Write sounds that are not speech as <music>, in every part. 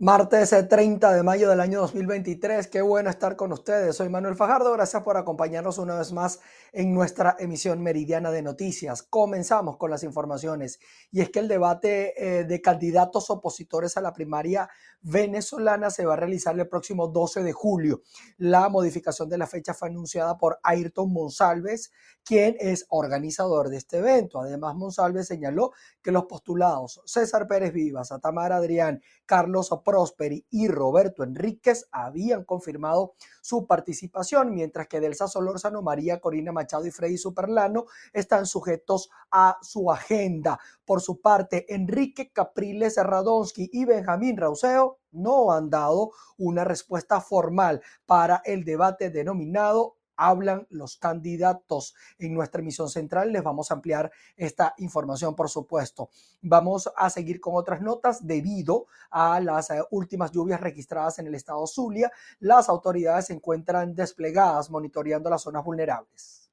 Martes 30 de mayo del año 2023. Qué bueno estar con ustedes. Soy Manuel Fajardo. Gracias por acompañarnos una vez más en nuestra emisión meridiana de noticias. Comenzamos con las informaciones. Y es que el debate eh, de candidatos opositores a la primaria venezolana se va a realizar el próximo 12 de julio. La modificación de la fecha fue anunciada por Ayrton Monsalves, quien es organizador de este evento. Además, Monsalves señaló que los postulados César Pérez Vivas, Atamar Adrián, Carlos Prosperi y Roberto Enríquez habían confirmado su participación, mientras que Delsa Solórzano, María Corina Machado y Freddy Superlano están sujetos a su agenda. Por su parte, Enrique Capriles Radonsky y Benjamín Rauseo no han dado una respuesta formal para el debate denominado hablan los candidatos. En nuestra emisión central les vamos a ampliar esta información, por supuesto. Vamos a seguir con otras notas debido a las eh, últimas lluvias registradas en el estado Zulia. Las autoridades se encuentran desplegadas monitoreando las zonas vulnerables.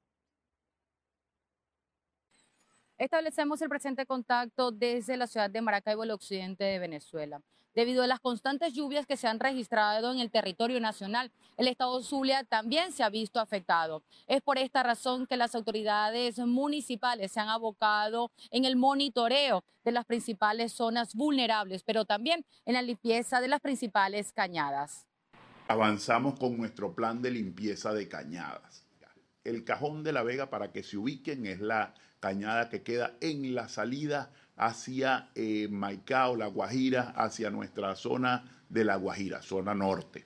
Establecemos el presente contacto desde la ciudad de Maracaibo, el occidente de Venezuela debido a las constantes lluvias que se han registrado en el territorio nacional. El estado Zulia también se ha visto afectado. Es por esta razón que las autoridades municipales se han abocado en el monitoreo de las principales zonas vulnerables, pero también en la limpieza de las principales cañadas. Avanzamos con nuestro plan de limpieza de cañadas. El cajón de la Vega, para que se ubiquen, es la cañada que queda en la salida hacia eh, Maicao, La Guajira, hacia nuestra zona de La Guajira, zona norte.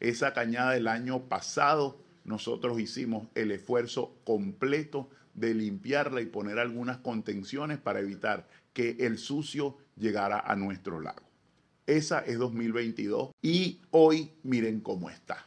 Esa cañada del año pasado nosotros hicimos el esfuerzo completo de limpiarla y poner algunas contenciones para evitar que el sucio llegara a nuestro lago. Esa es 2022 y hoy miren cómo está.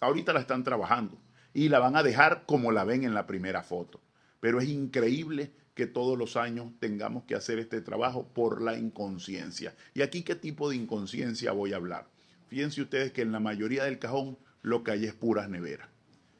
Ahorita la están trabajando y la van a dejar como la ven en la primera foto. Pero es increíble que todos los años tengamos que hacer este trabajo por la inconsciencia. ¿Y aquí qué tipo de inconsciencia voy a hablar? Fíjense ustedes que en la mayoría del cajón lo que hay es puras neveras.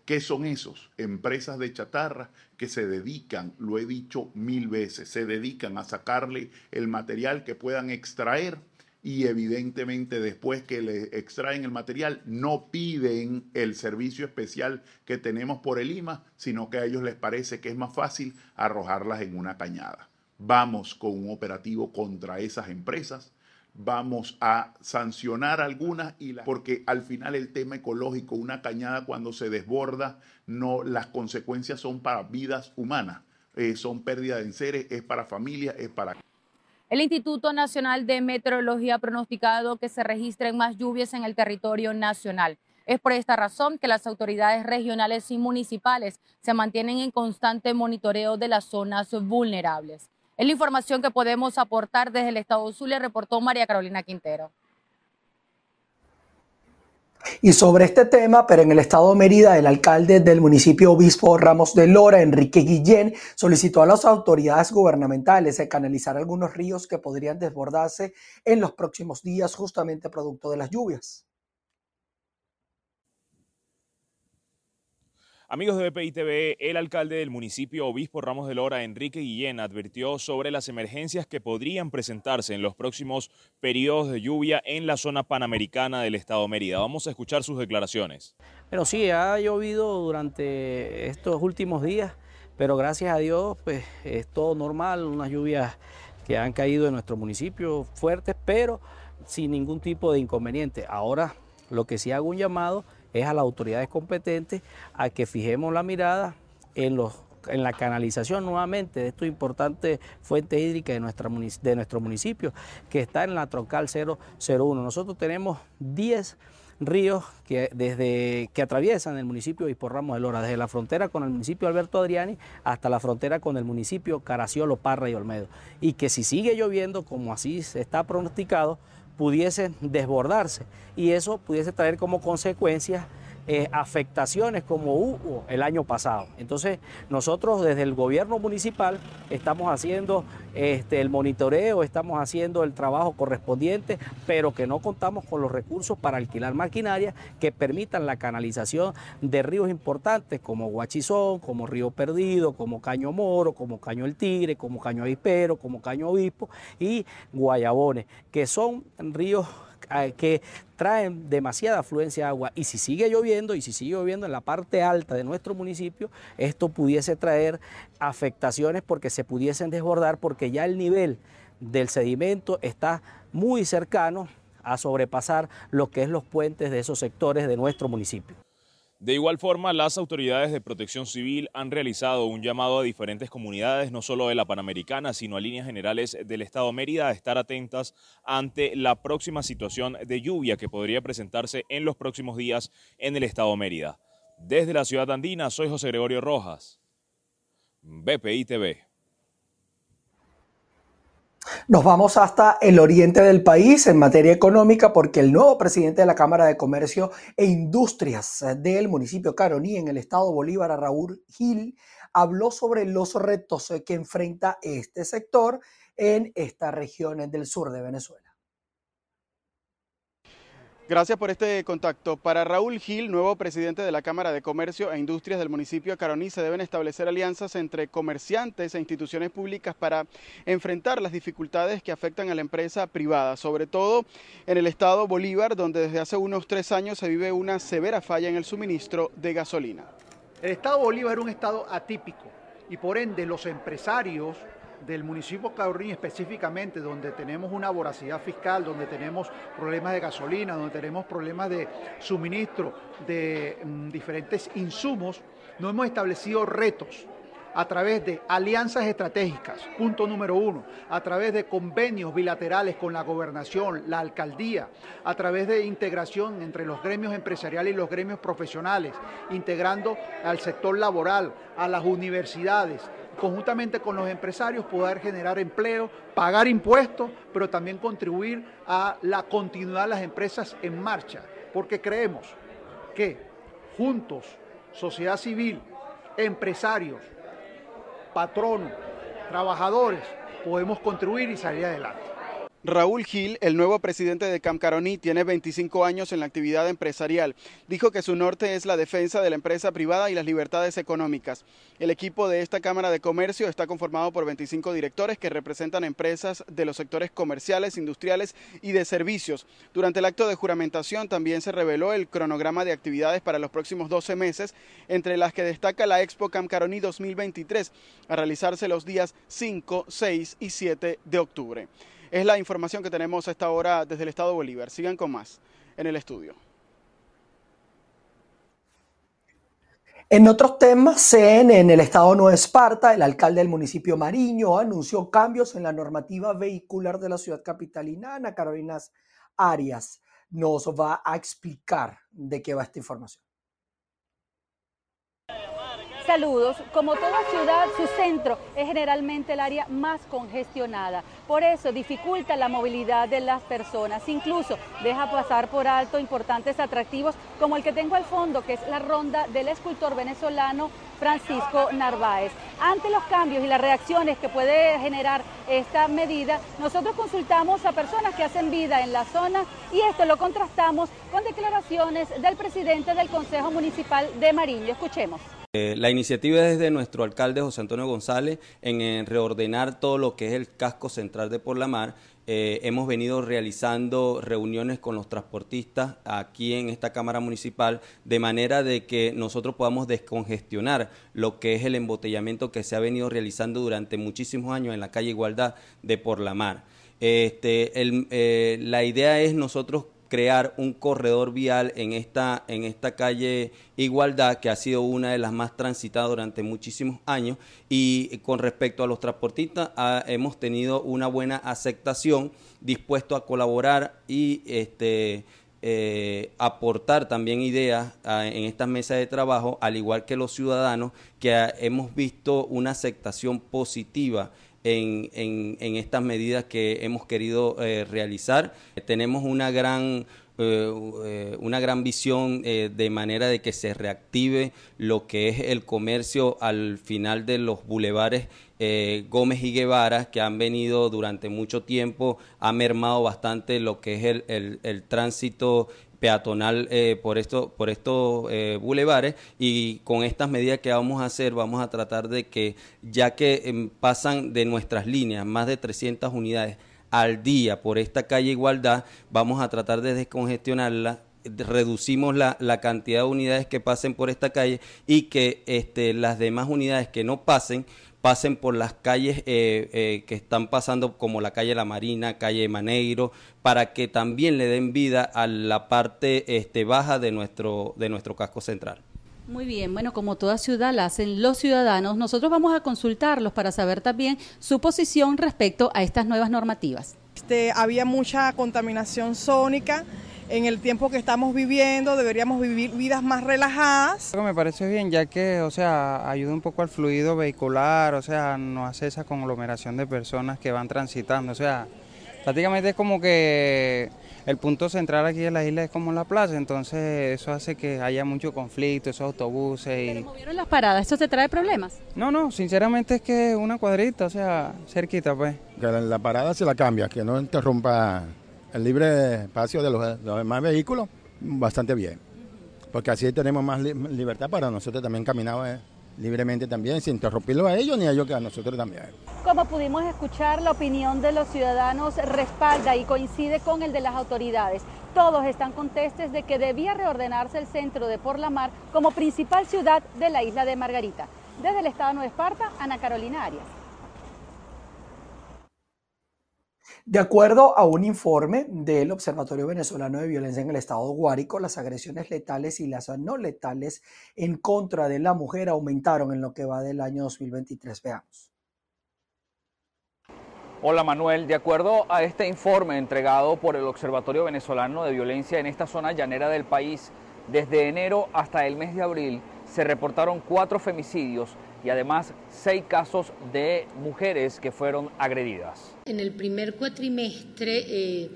¿Qué son esos? Empresas de chatarra que se dedican, lo he dicho mil veces, se dedican a sacarle el material que puedan extraer y evidentemente después que le extraen el material no piden el servicio especial que tenemos por el IMA, sino que a ellos les parece que es más fácil arrojarlas en una cañada. Vamos con un operativo contra esas empresas, vamos a sancionar algunas y porque al final el tema ecológico, una cañada cuando se desborda, no las consecuencias son para vidas humanas, eh, son pérdida de seres, es para familias, es para el Instituto Nacional de Meteorología ha pronosticado que se registren más lluvias en el territorio nacional. Es por esta razón que las autoridades regionales y municipales se mantienen en constante monitoreo de las zonas vulnerables. Es la información que podemos aportar desde el Estado Zulia, reportó María Carolina Quintero. Y sobre este tema, pero en el estado de Mérida, el alcalde del municipio Obispo Ramos de Lora, Enrique Guillén, solicitó a las autoridades gubernamentales canalizar algunos ríos que podrían desbordarse en los próximos días justamente producto de las lluvias. Amigos de BPI TV, el alcalde del municipio Obispo Ramos de Lora, Enrique Guillén, advirtió sobre las emergencias que podrían presentarse en los próximos periodos de lluvia en la zona panamericana del estado Mérida. Vamos a escuchar sus declaraciones. Pero sí, ha llovido durante estos últimos días, pero gracias a Dios pues es todo normal, unas lluvias que han caído en nuestro municipio fuertes, pero sin ningún tipo de inconveniente. Ahora lo que sí hago un llamado es a las autoridades competentes a que fijemos la mirada en los en la canalización nuevamente de esta importante fuente hídrica de, nuestra, de nuestro municipio, que está en la troncal 001. Nosotros tenemos 10 ríos que, desde, que atraviesan el municipio de Ramos de Lora, desde la frontera con el municipio Alberto Adriani hasta la frontera con el municipio Caraciolo, Parra y Olmedo. Y que si sigue lloviendo, como así está pronosticado, pudiesen desbordarse. Y eso pudiese traer como consecuencia eh, afectaciones como hubo el año pasado. Entonces, nosotros desde el gobierno municipal estamos haciendo este, el monitoreo, estamos haciendo el trabajo correspondiente, pero que no contamos con los recursos para alquilar maquinaria que permitan la canalización de ríos importantes como Guachizón, como Río Perdido, como Caño Moro, como Caño El Tigre, como Caño Avispero, como Caño Obispo y Guayabones, que son ríos que traen demasiada afluencia de agua y si sigue lloviendo y si sigue lloviendo en la parte alta de nuestro municipio, esto pudiese traer afectaciones porque se pudiesen desbordar porque ya el nivel del sedimento está muy cercano a sobrepasar lo que es los puentes de esos sectores de nuestro municipio. De igual forma, las autoridades de protección civil han realizado un llamado a diferentes comunidades, no solo de la Panamericana, sino a líneas generales del Estado Mérida, a estar atentas ante la próxima situación de lluvia que podría presentarse en los próximos días en el Estado Mérida. Desde la ciudad andina, soy José Gregorio Rojas, BPI TV. Nos vamos hasta el oriente del país en materia económica porque el nuevo presidente de la Cámara de Comercio e Industrias del municipio Caroní en el estado Bolívar, Raúl Gil, habló sobre los retos que enfrenta este sector en estas regiones del sur de Venezuela. Gracias por este contacto. Para Raúl Gil, nuevo presidente de la Cámara de Comercio e Industrias del municipio de Caroní, se deben establecer alianzas entre comerciantes e instituciones públicas para enfrentar las dificultades que afectan a la empresa privada, sobre todo en el estado Bolívar, donde desde hace unos tres años se vive una severa falla en el suministro de gasolina. El estado Bolívar es un estado atípico y por ende los empresarios del municipio Caroní específicamente, donde tenemos una voracidad fiscal, donde tenemos problemas de gasolina, donde tenemos problemas de suministro de mm, diferentes insumos, no hemos establecido retos a través de alianzas estratégicas, punto número uno, a través de convenios bilaterales con la gobernación, la alcaldía, a través de integración entre los gremios empresariales y los gremios profesionales, integrando al sector laboral, a las universidades, conjuntamente con los empresarios poder generar empleo, pagar impuestos, pero también contribuir a la continuidad de las empresas en marcha, porque creemos que juntos, sociedad civil, empresarios, patronos, trabajadores, podemos contribuir y salir adelante. Raúl Gil, el nuevo presidente de Camcaroní, tiene 25 años en la actividad empresarial. Dijo que su norte es la defensa de la empresa privada y las libertades económicas. El equipo de esta Cámara de Comercio está conformado por 25 directores que representan empresas de los sectores comerciales, industriales y de servicios. Durante el acto de juramentación también se reveló el cronograma de actividades para los próximos 12 meses, entre las que destaca la Expo Camcaroní 2023, a realizarse los días 5, 6 y 7 de octubre. Es la información que tenemos a esta hora desde el Estado Bolívar. Sigan con más en el estudio. En otros temas, en, el estado Nueva Esparta, el alcalde del municipio Mariño anunció cambios en la normativa vehicular de la ciudad capitalina. Ana Carolinas Arias nos va a explicar de qué va esta información. Saludos. Como toda ciudad, su centro es generalmente el área más congestionada. Por eso dificulta la movilidad de las personas. Incluso deja pasar por alto importantes atractivos como el que tengo al fondo, que es la ronda del escultor venezolano Francisco Narváez. Ante los cambios y las reacciones que puede generar esta medida, nosotros consultamos a personas que hacen vida en la zona y esto lo contrastamos con declaraciones del presidente del Consejo Municipal de Mariño. Escuchemos. Eh, la iniciativa es de nuestro alcalde José Antonio González en, reordenar todo lo que es el casco central de Por la Mar. Eh, hemos venido realizando reuniones con los transportistas aquí en esta Cámara Municipal de manera de que nosotros podamos descongestionar lo que es el embotellamiento que se ha venido realizando durante muchísimos años en la calle Igualdad de Por la Mar. Este, eh, la idea es nosotros crear un corredor vial en esta, en esta calle Igualdad, que ha sido una de las más transitadas durante muchísimos años. Y con respecto a los transportistas, ah, hemos tenido una buena aceptación, dispuesto a colaborar y este, eh, aportar también ideas ah, en estas mesas de trabajo, al igual que los ciudadanos, que ah, hemos visto una aceptación positiva en, en, estas medidas que hemos querido eh, realizar. Tenemos una gran, eh, eh, una gran visión de manera de que se reactive lo que es el comercio al final de los bulevares Gómez y Guevara, que han venido durante mucho tiempo, ha mermado bastante lo que es el, el tránsito peatonal eh, por, esto, por estos eh, bulevares. Y con estas medidas que vamos a hacer vamos a tratar de que ya que em, pasan de nuestras líneas más de 300 unidades al día por esta calle Igualdad, vamos a tratar de descongestionarla reducimos la, la, cantidad de unidades que pasen por esta calle y que este, las demás unidades que no pasen pasen por las calles eh, eh, que están pasando como la calle La Marina, calle Maneiro, para que también le den vida a la parte este, baja de nuestro, de nuestro casco central. Muy bien, bueno, como toda ciudad la hacen los ciudadanos, nosotros vamos a consultarlos para saber también su posición respecto a estas nuevas normativas. Este, había mucha contaminación sónica en el tiempo que estamos viviendo, deberíamos vivir vidas más relajadas. Me parece bien, ya que, o sea, ayuda un poco al fluido vehicular, o sea, no hace esa conglomeración de personas que van transitando, o sea, prácticamente es como que el punto central aquí de la isla es como la plaza, entonces eso hace que haya mucho conflicto, esos autobuses. Y... ¿Pero movieron las paradas? ¿Esto te trae problemas? No, no, sinceramente es que una cuadrita, o sea, cerquita pues. Que la parada se la cambia, que no interrumpa el libre espacio de los, demás vehículos, bastante bien. Porque así tenemos más libertad para nosotros también caminar eh, libremente también, sin interrumpirlo a ellos ni a ellos que a nosotros también. Como pudimos escuchar, la opinión de los ciudadanos respalda y coincide con el de las autoridades. Todos están contestes de que debía reordenarse el centro de Porlamar como principal ciudad de la isla de Margarita. Desde el estado de Nueva Esparta, Ana Carolina Arias. De acuerdo a un informe del Observatorio Venezolano de Violencia en el Estado Guárico, las agresiones letales y las no letales en contra de la mujer aumentaron en lo que va del año 2023. Veamos. Hola Manuel, de acuerdo a este informe entregado por el Observatorio Venezolano de Violencia en esta zona llanera del país, desde enero hasta el mes de abril se reportaron cuatro femicidios y además seis casos de mujeres que fueron agredidas. En el primer cuatrimestre eh,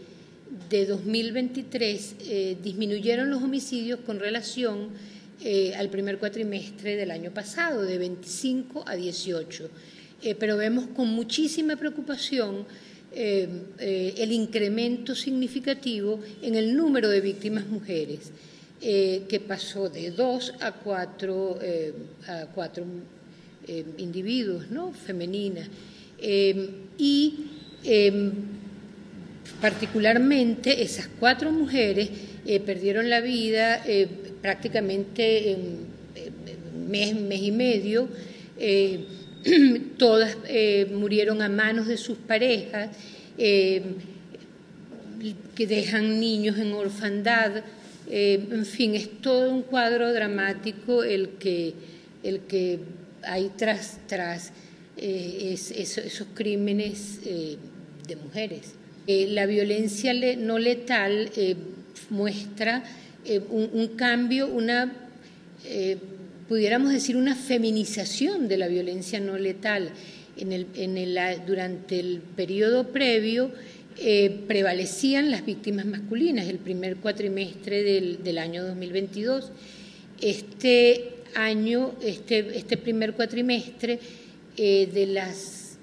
de 2023 eh, disminuyeron los homicidios con relación eh, al primer cuatrimestre del año pasado, de 25 a 18. pero vemos con muchísima preocupación el incremento significativo en el número de víctimas mujeres. que pasó de 2 a 4, a 4 eh, individuos, ¿no? femeninas. Y eh, particularmente esas cuatro mujeres perdieron la vida prácticamente en mes, mes y medio. <clears throat> todas murieron a manos de sus parejas, que dejan niños en orfandad. en fin, es todo un cuadro dramático el que, el que hay tras, tras eh, esos crímenes eh, de mujeres. Eh, la violencia no letal muestra un, cambio, una, pudiéramos decir, una feminización de la violencia no letal. En el, en el, durante el periodo previo prevalecían las víctimas masculinas, el primer cuatrimestre del, del año 2022. Este año, este, este primer cuatrimestre, eh, de las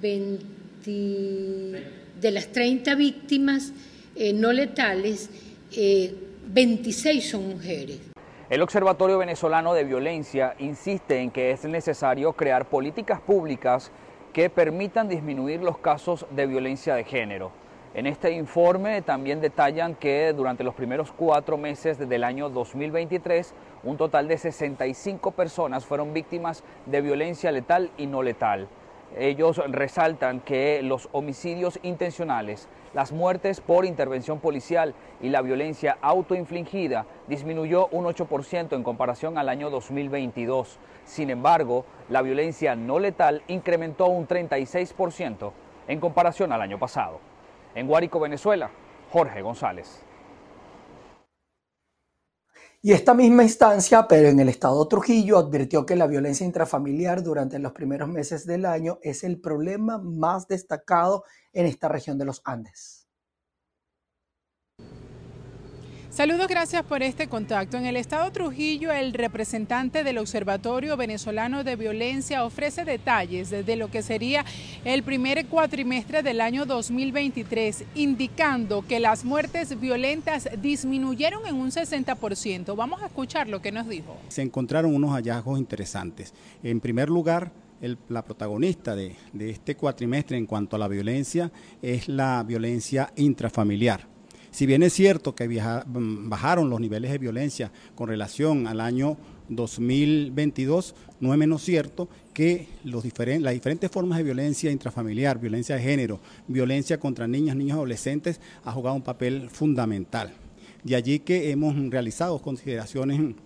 20, de las 30 víctimas eh, no letales, 26 eh, son mujeres. El Observatorio Venezolano de Violencia insiste en que es necesario crear políticas públicas que permitan disminuir los casos de violencia de género. En este informe también detallan que durante los primeros cuatro meses del año 2023, un total de 65 personas fueron víctimas de violencia letal y no letal. Ellos resaltan que los homicidios intencionales, las muertes por intervención policial y la violencia autoinfligida disminuyó un 8% en comparación al año 2022. Sin embargo, la violencia no letal incrementó un 36% en comparación al año pasado. En Guárico, Venezuela, Jorge González. Y esta misma instancia, pero en el estado Trujillo, advirtió que la violencia intrafamiliar durante los primeros meses del año es el problema más destacado en esta región de los Andes. Saludos, gracias por este contacto. En el estado Trujillo, el representante del Observatorio Venezolano de Violencia ofrece detalles de lo que sería el primer cuatrimestre del año 2023, indicando que las muertes violentas disminuyeron en un 60%. Vamos a escuchar lo que nos dijo. Se encontraron unos hallazgos interesantes. En primer lugar, la protagonista de, este cuatrimestre en cuanto a la violencia es la violencia intrafamiliar. Si bien es cierto que mm, bajaron los niveles de violencia con relación al año 2022, no es menos cierto que las diferentes formas de violencia intrafamiliar, violencia de género, violencia contra niñas, niños y adolescentes ha jugado un papel fundamental. De allí que hemos realizado consideraciones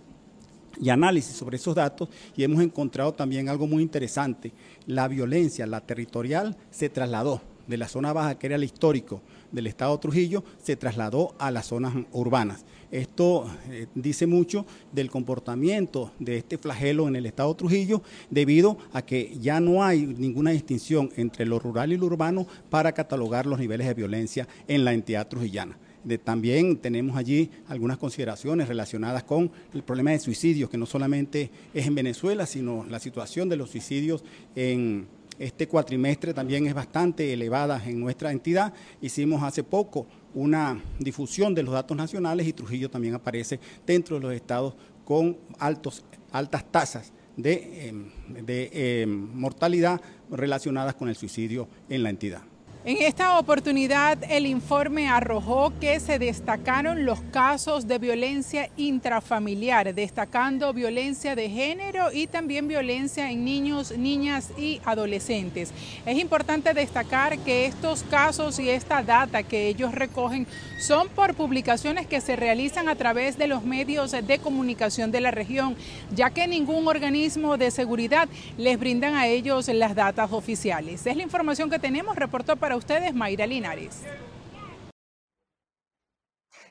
y análisis sobre esos datos y hemos encontrado también algo muy interesante. La violencia, la territorial, se trasladó de la zona baja, que era el histórico del Estado Trujillo, se trasladó a las zonas urbanas. Esto eh, dice mucho del comportamiento de este flagelo en el Estado Trujillo, debido a que ya no hay ninguna distinción entre lo rural y lo urbano para catalogar los niveles de violencia en la entidad trujillana también tenemos allí algunas consideraciones relacionadas con el problema de suicidios, que no solamente es en Venezuela, sino la situación de los suicidios en este cuatrimestre también es bastante elevada en nuestra entidad. Hicimos hace poco una difusión de los datos nacionales y Trujillo también aparece dentro de los estados con altos, altas tasas de, em, em, mortalidad relacionadas con el suicidio en la entidad. En esta oportunidad, el informe arrojó que se destacaron los casos de violencia intrafamiliar, destacando violencia de género y también violencia en niños, niñas y adolescentes. Es importante destacar que estos casos y esta data que ellos recogen son por publicaciones que se realizan a través de los medios de comunicación de la región, ya que ningún organismo de seguridad les brindan a ellos las datas oficiales. Es la información que tenemos, reportó para ustedes, Mayra Linares.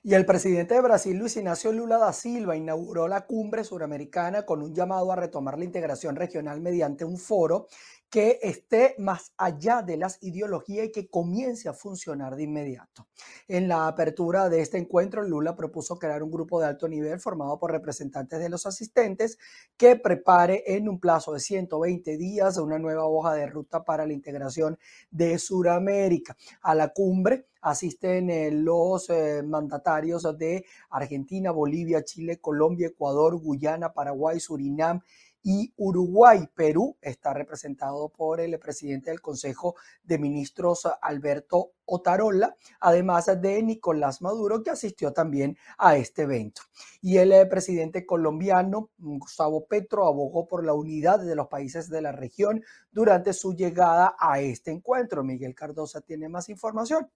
Y el presidente de Brasil, Luis Ignacio Lula da Silva, inauguró la cumbre suramericana con un llamado a retomar la integración regional mediante un foro que esté más allá de las ideologías y que comience a funcionar de inmediato. En la apertura de este encuentro, Lula propuso crear un grupo de alto nivel formado por representantes de los asistentes que prepare en un plazo de 120 días una nueva hoja de ruta para la integración de Sudamérica. A la cumbre asisten eh, los eh, mandatarios de Argentina, Bolivia, Chile, Colombia, Ecuador, Guyana, Paraguay, Surinam y Uruguay. Perú está representado por el presidente del Consejo de Ministros, Alberto Otarola, además de Nicolás Maduro, que asistió también a este evento. Y el eh, presidente colombiano, Gustavo Petro, abogó por la unidad de los países de la región durante su llegada a este encuentro. Miguel Cardosa tiene más información.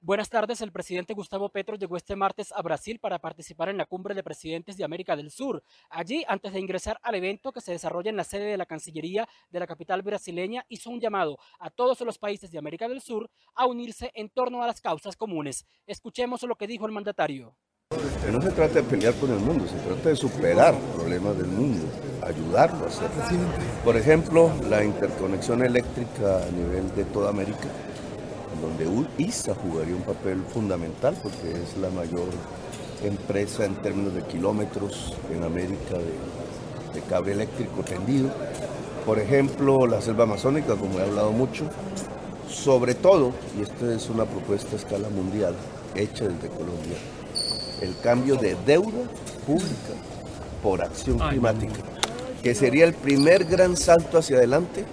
Buenas tardes. El presidente Gustavo Petro llegó este martes a Brasil para participar en la cumbre de presidentes de América del Sur. Allí, antes de ingresar al evento que se desarrolla en la sede de la Cancillería de la capital brasileña, hizo un llamado a todos los países de América del Sur a unirse en torno a las causas comunes. Escuchemos lo que dijo el mandatario. no se trata de pelear con el mundo, se trata de superar problemas del mundo, ayudarlo a hacerlo. Por ejemplo, la interconexión eléctrica a nivel de toda América donde ISA jugaría un papel fundamental porque es la mayor empresa en términos de kilómetros en América de, cable eléctrico tendido. Por ejemplo, la selva amazónica, como he hablado mucho, sobre todo, y esta es una propuesta a escala mundial hecha desde Colombia, el cambio de deuda pública por acción climática, que sería el primer gran salto hacia adelante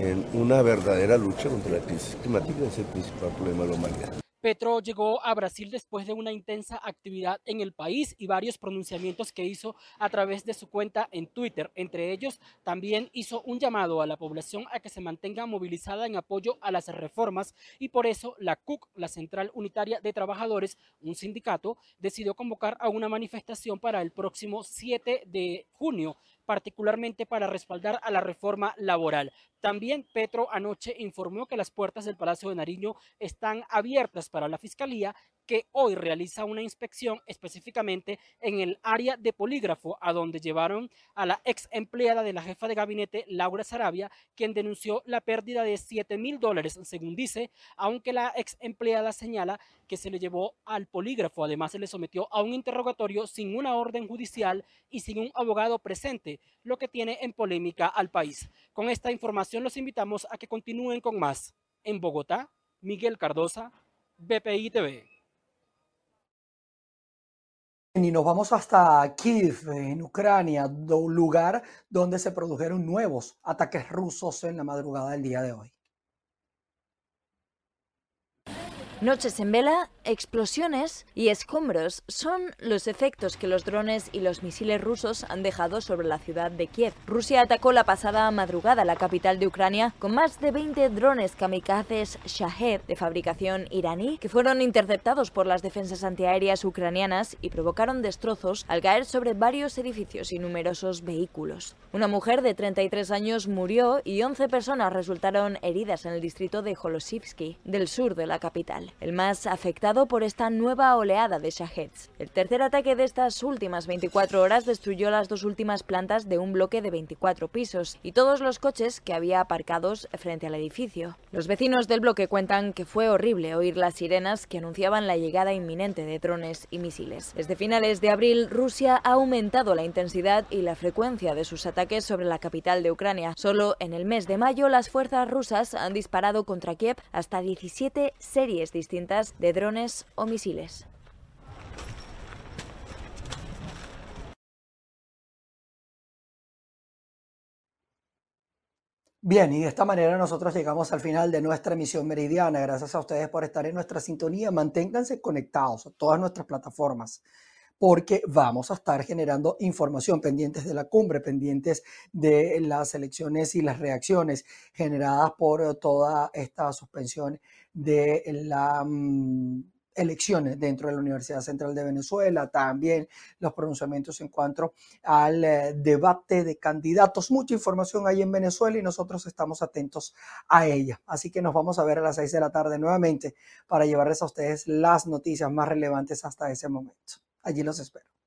en una verdadera lucha contra la crisis climática, es el principal problema de la humanidad. Petro llegó a Brasil después de una intensa actividad en el país y varios pronunciamientos que hizo a través de su cuenta en Twitter. Entre ellos, también hizo un llamado a la población a que se mantenga movilizada en apoyo a las reformas y por eso la CUC, la Central Unitaria de Trabajadores, un sindicato, decidió convocar a una manifestación para el próximo 7 de junio particularmente para respaldar a la reforma laboral. También Petro anoche informó que las puertas del Palacio de Nariño están abiertas para la Fiscalía que hoy realiza una inspección específicamente en el área de polígrafo, a donde llevaron a la ex empleada de la jefa de gabinete, Laura Sarabia, quien denunció la pérdida de 7 mil dólares, según dice, aunque la ex empleada señala que se le llevó al polígrafo. Además, se le sometió a un interrogatorio sin una orden judicial y sin un abogado presente, lo que tiene en polémica al país. Con esta información los invitamos a que continúen con más. En Bogotá, Miguel Cardosa, BPI TV. Y nos vamos hasta Kiev, en Ucrania, lugar donde se produjeron nuevos ataques rusos en la madrugada del día de hoy. Noches en vela, explosiones y escombros son los efectos que los drones y los misiles rusos han dejado sobre la ciudad de Kiev. Rusia atacó la pasada madrugada la capital de Ucrania con más de 20 drones kamikazes Shahed de fabricación iraní que fueron interceptados por las defensas antiaéreas ucranianas y provocaron destrozos al caer sobre varios edificios y numerosos vehículos. Una mujer de 33 años murió y 11 personas resultaron heridas en el distrito de Holosivsky, del sur de la capital el más afectado por esta nueva oleada de Shaheds. El tercer ataque de estas últimas 24 horas destruyó las dos últimas plantas de un bloque de 24 pisos y todos los coches que había aparcados frente al edificio. Los vecinos del bloque cuentan que fue horrible oír las sirenas que anunciaban la llegada inminente de drones y misiles. Desde finales de abril, Rusia ha aumentado la intensidad y la frecuencia de sus ataques sobre la capital de Ucrania. Solo en el mes de mayo, las fuerzas rusas han disparado contra Kiev hasta 17 series distintas de drones o misiles. Bien, y de esta manera nosotros llegamos al final de nuestra emisión meridiana. Gracias a ustedes por estar en nuestra sintonía. Manténganse conectados a todas nuestras plataformas porque vamos a estar generando información pendientes de la cumbre, pendientes de las elecciones y las reacciones generadas por toda esta suspensión de las mm, elecciones dentro de la Universidad Central de Venezuela, también los pronunciamientos en cuanto al eh, debate de candidatos. Mucha información hay en Venezuela y nosotros estamos atentos a ella. Así que nos vamos a ver a las seis de la tarde nuevamente para llevarles a ustedes las noticias más relevantes hasta ese momento. Allí los espero.